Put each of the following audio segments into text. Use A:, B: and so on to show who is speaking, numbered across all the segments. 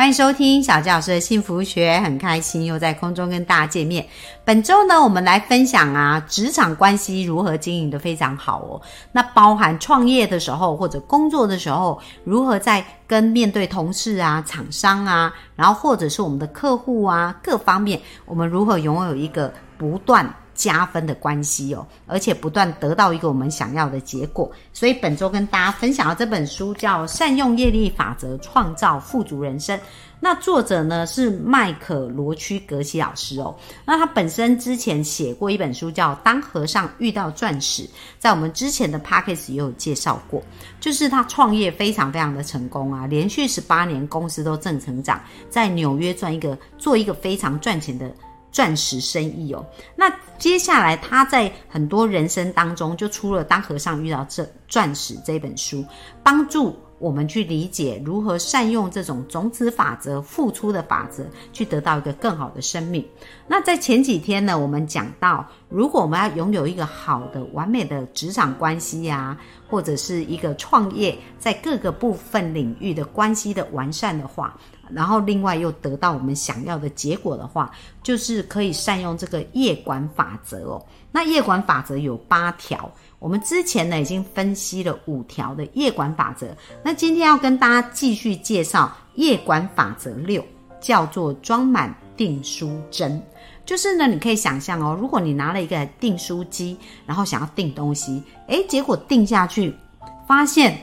A: 欢迎收听小教师的幸福学，很开心又在空中跟大家见面。本周呢，我们来分享啊，职场关系如何经营的非常好哦。那包含创业的时候或者工作的时候，如何在跟面对同事啊、厂商啊，然后或者是我们的客户啊各方面，我们如何拥有一个不断。加分的关系哦，而且不断得到一个我们想要的结果。所以本周跟大家分享的这本书叫《善用业力法则，创造富足人生》。那作者呢是麦克罗区格西老师哦。那他本身之前写过一本书叫《当和尚遇到钻石》，在我们之前的 p a c k a g e 也有介绍过。就是他创业非常非常的成功啊，连续十八年公司都正成长，在纽约赚一个做一个非常赚钱的。钻石生意哦，那接下来他在很多人生当中就出了《当和尚遇到这钻石》这本书，帮助我们去理解如何善用这种种子法则、付出的法则，去得到一个更好的生命。那在前几天呢，我们讲到，如果我们要拥有一个好的、完美的职场关系呀，或者是一个创业在各个部分领域的关系的完善的话。然后另外又得到我们想要的结果的话，就是可以善用这个业管法则哦。那业管法则有八条，我们之前呢已经分析了五条的业管法则。那今天要跟大家继续介绍业管法则六，叫做装满订书针。就是呢，你可以想象哦，如果你拿了一个订书机，然后想要订东西，诶，结果订下去发现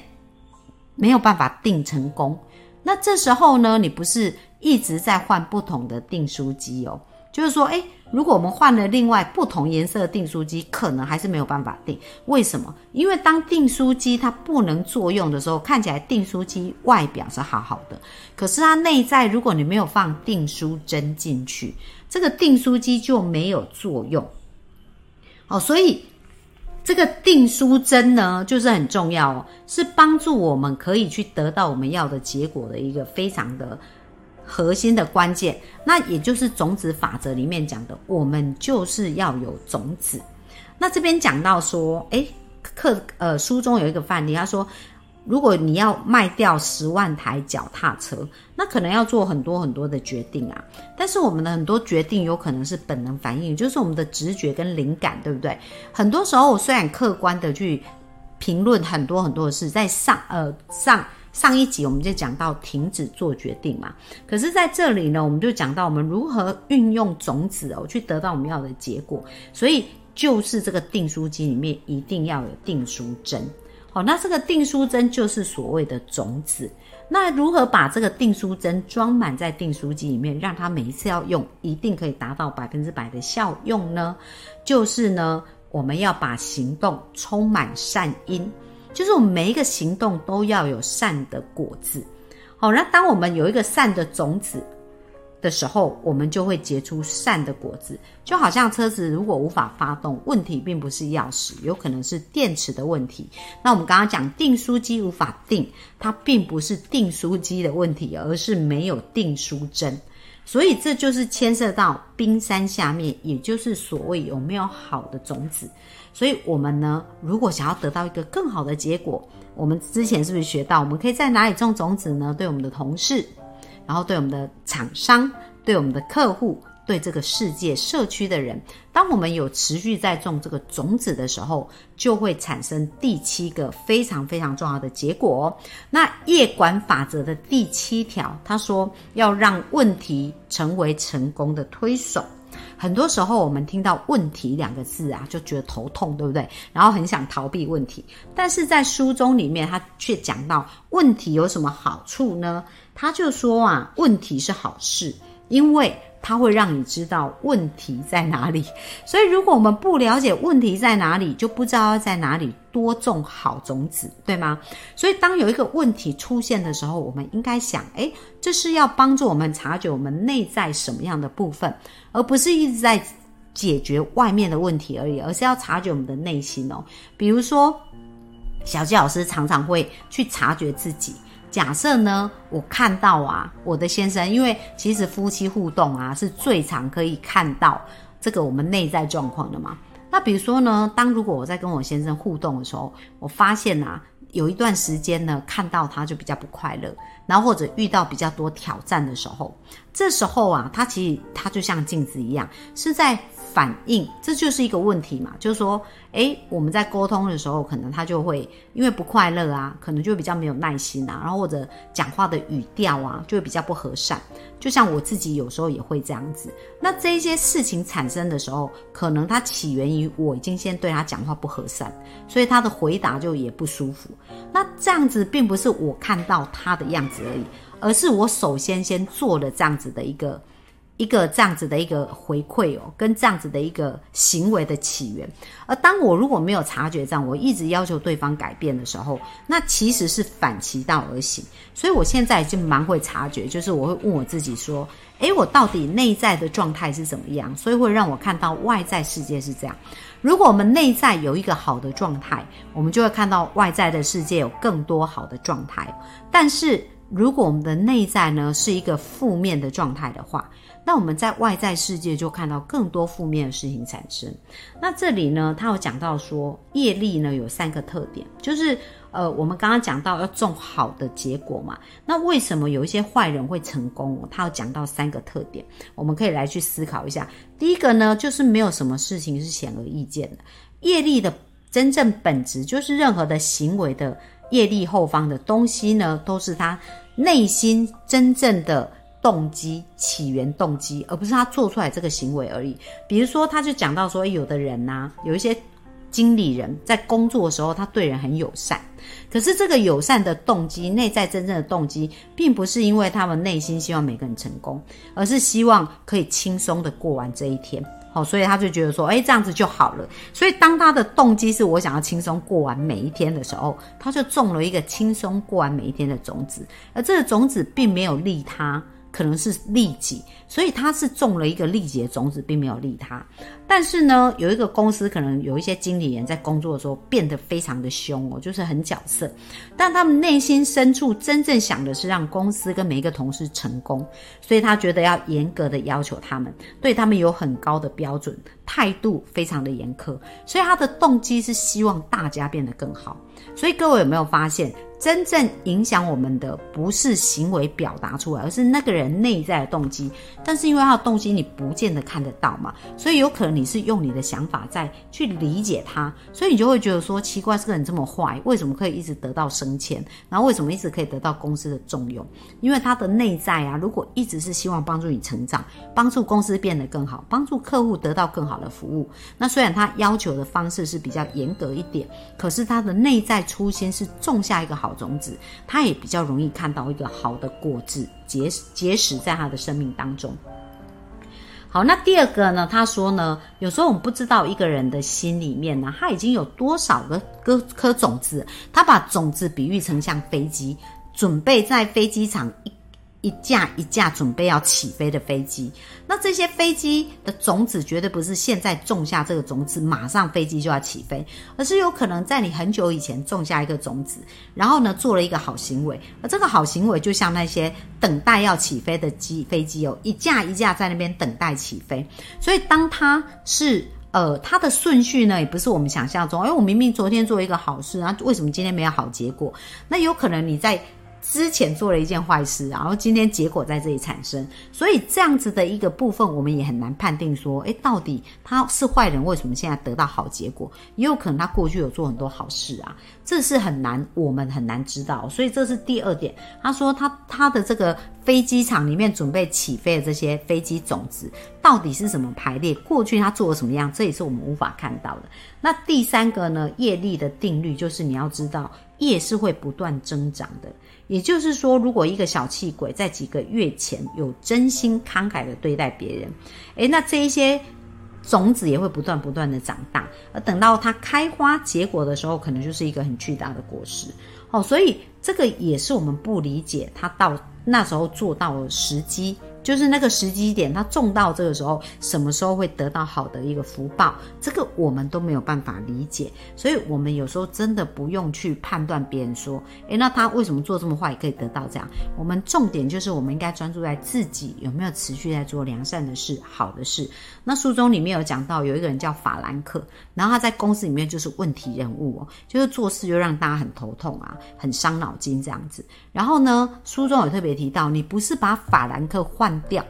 A: 没有办法订成功。那这时候呢，你不是一直在换不同的订书机哦？就是说，诶，如果我们换了另外不同颜色的订书机，可能还是没有办法订。为什么？因为当订书机它不能作用的时候，看起来订书机外表是好好的，可是它内在，如果你没有放订书针进去，这个订书机就没有作用。哦，所以。这个订书针呢，就是很重要哦，是帮助我们可以去得到我们要的结果的一个非常的核心的关键。那也就是种子法则里面讲的，我们就是要有种子。那这边讲到说，诶，课呃书中有一个范例，他说。如果你要卖掉十万台脚踏车，那可能要做很多很多的决定啊。但是我们的很多决定有可能是本能反应，就是我们的直觉跟灵感，对不对？很多时候，我虽然客观的去评论很多很多的事，在上呃上上一集我们就讲到停止做决定嘛。可是在这里呢，我们就讲到我们如何运用种子哦，去得到我们要的结果。所以就是这个订书机里面一定要有订书针。好，那这个订书针就是所谓的种子。那如何把这个订书针装满在订书机里面，让它每一次要用一定可以达到百分之百的效用呢？就是呢，我们要把行动充满善因，就是我们每一个行动都要有善的果子。好，那当我们有一个善的种子。的时候，我们就会结出善的果子。就好像车子如果无法发动，问题并不是钥匙，有可能是电池的问题。那我们刚刚讲订书机无法订，它并不是订书机的问题，而是没有订书针。所以这就是牵涉到冰山下面，也就是所谓有没有好的种子。所以我们呢，如果想要得到一个更好的结果，我们之前是不是学到，我们可以在哪里种种子呢？对我们的同事。然后对我们的厂商、对我们的客户、对这个世界社区的人，当我们有持续在种这个种子的时候，就会产生第七个非常非常重要的结果。那业管法则的第七条，他说要让问题成为成功的推手。很多时候，我们听到“问题”两个字啊，就觉得头痛，对不对？然后很想逃避问题。但是在书中里面，他却讲到问题有什么好处呢？他就说啊，问题是好事，因为。它会让你知道问题在哪里，所以如果我们不了解问题在哪里，就不知道要在哪里多种好种子，对吗？所以当有一个问题出现的时候，我们应该想，诶，这是要帮助我们察觉我们内在什么样的部分，而不是一直在解决外面的问题而已，而是要察觉我们的内心哦。比如说。小纪老师常常会去察觉自己。假设呢，我看到啊，我的先生，因为其实夫妻互动啊，是最常可以看到这个我们内在状况的嘛。那比如说呢，当如果我在跟我先生互动的时候，我发现啊，有一段时间呢，看到他就比较不快乐，然后或者遇到比较多挑战的时候，这时候啊，他其实他就像镜子一样，是在。反应，这就是一个问题嘛，就是说，诶，我们在沟通的时候，可能他就会因为不快乐啊，可能就比较没有耐心啊，然后或者讲话的语调啊，就会比较不和善。就像我自己有时候也会这样子。那这些事情产生的时候，可能它起源于我已经先对他讲话不和善，所以他的回答就也不舒服。那这样子并不是我看到他的样子而已，而是我首先先做了这样子的一个。一个这样子的一个回馈哦，跟这样子的一个行为的起源。而当我如果没有察觉这样，我一直要求对方改变的时候，那其实是反其道而行。所以我现在就蛮会察觉，就是我会问我自己说：，诶，我到底内在的状态是怎么样？所以会让我看到外在世界是这样。如果我们内在有一个好的状态，我们就会看到外在的世界有更多好的状态。但是如果我们的内在呢是一个负面的状态的话，那我们在外在世界就看到更多负面的事情产生。那这里呢，他有讲到说，业力呢有三个特点，就是呃，我们刚刚讲到要种好的结果嘛。那为什么有一些坏人会成功？他有讲到三个特点，我们可以来去思考一下。第一个呢，就是没有什么事情是显而易见的。业力的真正本质，就是任何的行为的业力后方的东西呢，都是他内心真正的。动机起源动机，而不是他做出来这个行为而已。比如说，他就讲到说，有的人呐，有一些经理人在工作的时候，他对人很友善，可是这个友善的动机，内在真正的动机，并不是因为他们内心希望每个人成功，而是希望可以轻松的过完这一天。哦，所以他就觉得说，哎，这样子就好了。所以当他的动机是我想要轻松过完每一天的时候，他就种了一个轻松过完每一天的种子，而这个种子并没有利他。可能是利己，所以他是种了一个利己的种子，并没有利他。但是呢，有一个公司可能有一些经理人在工作的时候变得非常的凶哦，就是很角色。但他们内心深处真正想的是让公司跟每一个同事成功，所以他觉得要严格的要求他们，对他们有很高的标准，态度非常的严苛。所以他的动机是希望大家变得更好。所以各位有没有发现？真正影响我们的不是行为表达出来，而是那个人内在的动机。但是因为他的动机你不见得看得到嘛，所以有可能你是用你的想法在去理解他，所以你就会觉得说奇怪，这个人这么坏，为什么可以一直得到升迁？然后为什么一直可以得到公司的重用？因为他的内在啊，如果一直是希望帮助你成长，帮助公司变得更好，帮助客户得到更好的服务，那虽然他要求的方式是比较严格一点，可是他的内在初心是种下一个好。种子，他也比较容易看到一个好的果子结结实在他的生命当中。好，那第二个呢？他说呢，有时候我们不知道一个人的心里面呢，他已经有多少个颗颗种子。他把种子比喻成像飞机，准备在飞机场一。一架一架准备要起飞的飞机，那这些飞机的种子绝对不是现在种下这个种子，马上飞机就要起飞，而是有可能在你很久以前种下一个种子，然后呢做了一个好行为，而这个好行为就像那些等待要起飞的机飞机哦，一架一架在那边等待起飞，所以当它是呃它的顺序呢，也不是我们想象中，哎，我明明昨天做一个好事啊，为什么今天没有好结果？那有可能你在。之前做了一件坏事，然后今天结果在这里产生，所以这样子的一个部分，我们也很难判定说，诶，到底他是坏人，为什么现在得到好结果？也有可能他过去有做很多好事啊，这是很难，我们很难知道。所以这是第二点，他说他他的这个飞机场里面准备起飞的这些飞机种子，到底是怎么排列？过去他做了什么样？这也是我们无法看到的。那第三个呢？业力的定律就是你要知道，业是会不断增长的。也就是说，如果一个小气鬼在几个月前有真心慷慨的对待别人，诶，那这一些种子也会不断不断的长大，而等到它开花结果的时候，可能就是一个很巨大的果实。哦，所以这个也是我们不理解他到那时候做到了时机。就是那个时机点，他种到这个时候，什么时候会得到好的一个福报，这个我们都没有办法理解。所以，我们有时候真的不用去判断别人说，诶，那他为什么做这么坏也可以得到这样？我们重点就是，我们应该专注在自己有没有持续在做良善的事、好的事。那书中里面有讲到，有一个人叫法兰克，然后他在公司里面就是问题人物哦，就是做事就让大家很头痛啊，很伤脑筋这样子。然后呢，书中有特别提到，你不是把法兰克换掉，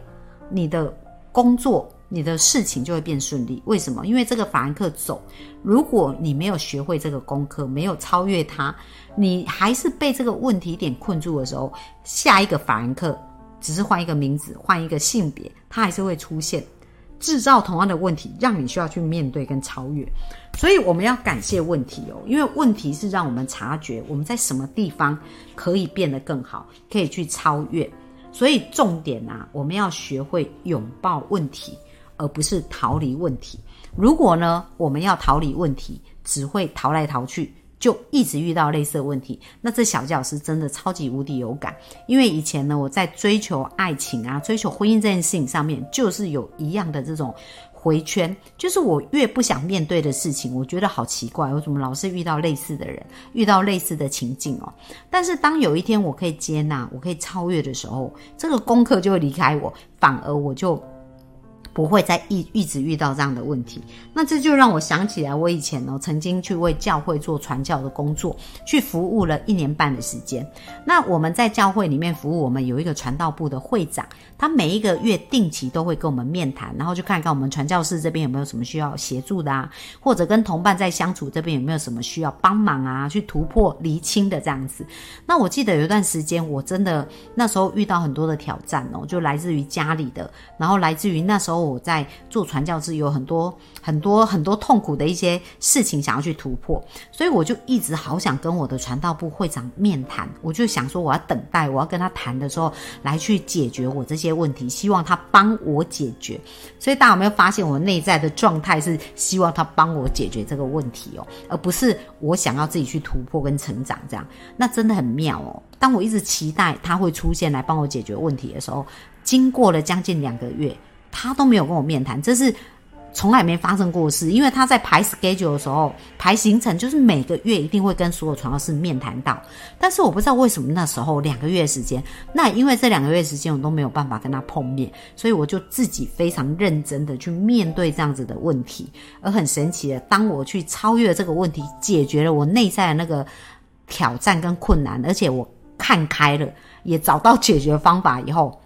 A: 你的工作、你的事情就会变顺利。为什么？因为这个法兰克走，如果你没有学会这个功课，没有超越他，你还是被这个问题点困住的时候，下一个法兰克只是换一个名字、换一个性别，他还是会出现。制造同样的问题，让你需要去面对跟超越，所以我们要感谢问题哦，因为问题是让我们察觉我们在什么地方可以变得更好，可以去超越。所以重点啊，我们要学会拥抱问题，而不是逃离问题。如果呢，我们要逃离问题，只会逃来逃去。就一直遇到类似的问题，那这小教师真的超级无敌有感，因为以前呢，我在追求爱情啊、追求婚姻这件事情上面，就是有一样的这种回圈，就是我越不想面对的事情，我觉得好奇怪，我怎么老是遇到类似的人，遇到类似的情境哦。但是当有一天我可以接纳、我可以超越的时候，这个功课就会离开我，反而我就。不会再一一直遇到这样的问题，那这就让我想起来，我以前呢曾经去为教会做传教的工作，去服务了一年半的时间。那我们在教会里面服务，我们有一个传道部的会长，他每一个月定期都会跟我们面谈，然后就看看我们传教士这边有没有什么需要协助的啊，或者跟同伴在相处这边有没有什么需要帮忙啊，去突破厘清的这样子。那我记得有一段时间，我真的那时候遇到很多的挑战哦，就来自于家里的，然后来自于那时候。我在做传教士，有很多很多很多痛苦的一些事情想要去突破，所以我就一直好想跟我的传道部会长面谈。我就想说，我要等待，我要跟他谈的时候来去解决我这些问题，希望他帮我解决。所以大家有没有发现，我内在的状态是希望他帮我解决这个问题哦，而不是我想要自己去突破跟成长这样。那真的很妙哦。当我一直期待他会出现来帮我解决问题的时候，经过了将近两个月。他都没有跟我面谈，这是从来没发生过的事。因为他在排 schedule 的时候，排行程就是每个月一定会跟所有传教士面谈到。但是我不知道为什么那时候两个月时间，那因为这两个月时间我都没有办法跟他碰面，所以我就自己非常认真的去面对这样子的问题。而很神奇的，当我去超越这个问题，解决了我内在的那个挑战跟困难，而且我看开了，也找到解决方法以后，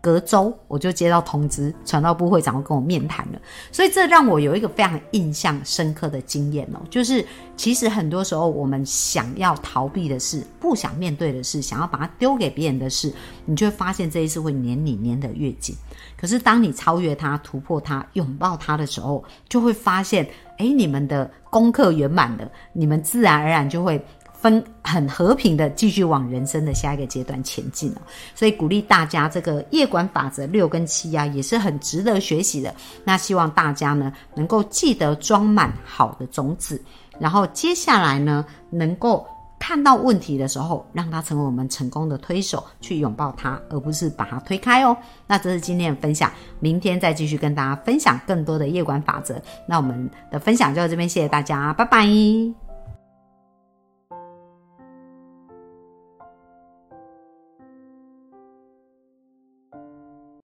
A: 隔周我就接到通知，传道部会长要跟我面谈了，所以这让我有一个非常印象深刻的经验哦，就是其实很多时候我们想要逃避的事、不想面对的事、想要把它丢给别人的事，你就会发现这一次会黏你黏得越紧。可是当你超越它、突破它、拥抱它的时候，就会发现，哎，你们的功课圆满了，你们自然而然就会。分很和平的继续往人生的下一个阶段前进哦，所以鼓励大家这个夜管法则六跟七啊，也是很值得学习的。那希望大家呢能够记得装满好的种子，然后接下来呢能够看到问题的时候，让它成为我们成功的推手，去拥抱它，而不是把它推开哦。那这是今天的分享，明天再继续跟大家分享更多的夜管法则。那我们的分享就到这边，谢谢大家，拜拜。